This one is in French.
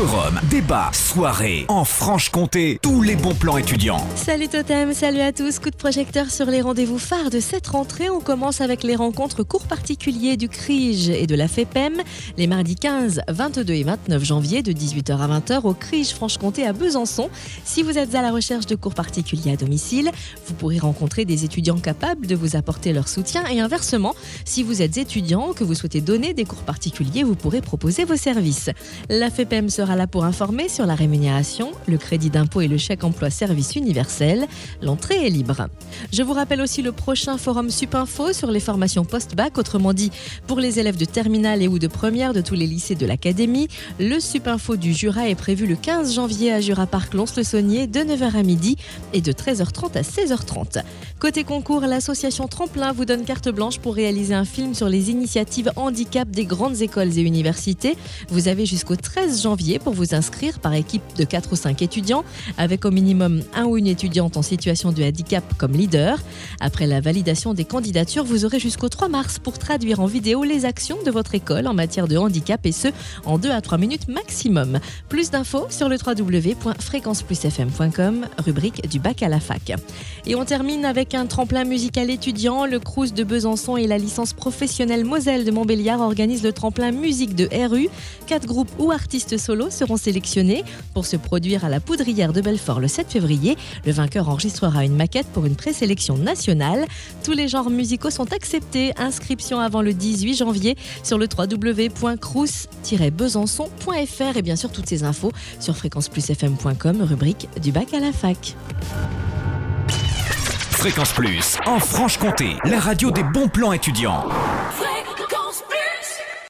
Forum, débat, soirée, en Franche-Comté, tous les bons plans étudiants. Salut Totem, salut à tous. Coup de projecteur sur les rendez-vous phares de cette rentrée. On commence avec les rencontres cours particuliers du CRIGE et de la FEPEM les mardis 15, 22 et 29 janvier de 18h à 20h au CRIGE Franche-Comté à Besançon. Si vous êtes à la recherche de cours particuliers à domicile, vous pourrez rencontrer des étudiants capables de vous apporter leur soutien et inversement, si vous êtes étudiant que vous souhaitez donner des cours particuliers, vous pourrez proposer vos services. La FEPEM sera là pour informer sur la rémunération, le crédit d'impôt et le chèque emploi service universel. L'entrée est libre. Je vous rappelle aussi le prochain forum Supinfo sur les formations post-bac, autrement dit pour les élèves de terminale et ou de première de tous les lycées de l'académie. Le Supinfo du Jura est prévu le 15 janvier à Jura Parc Lons-le-Saunier de 9h à midi et de 13h30 à 16h30. Côté concours, l'association Tremplin vous donne carte blanche pour réaliser un film sur les initiatives handicap des grandes écoles et universités. Vous avez jusqu'au 13 janvier pour vous inscrire par équipe de 4 ou 5 étudiants, avec au minimum un ou une étudiante en situation de handicap comme leader. Après la validation des candidatures, vous aurez jusqu'au 3 mars pour traduire en vidéo les actions de votre école en matière de handicap et ce, en 2 à 3 minutes maximum. Plus d'infos sur le www.fréquenceplusfm.com, rubrique du bac à la fac. Et on termine avec un tremplin musical étudiant. Le Crous de Besançon et la licence professionnelle Moselle de Montbéliard organisent le tremplin musique de RU. Quatre groupes ou artistes seront sélectionnés pour se produire à la Poudrière de Belfort le 7 février. Le vainqueur enregistrera une maquette pour une présélection nationale. Tous les genres musicaux sont acceptés. Inscription avant le 18 janvier sur le www.crous-besançon.fr et bien sûr toutes ces infos sur fréquenceplusfm.com, rubrique du bac à la fac. Fréquence Plus, en Franche-Comté, la radio des bons plans étudiants.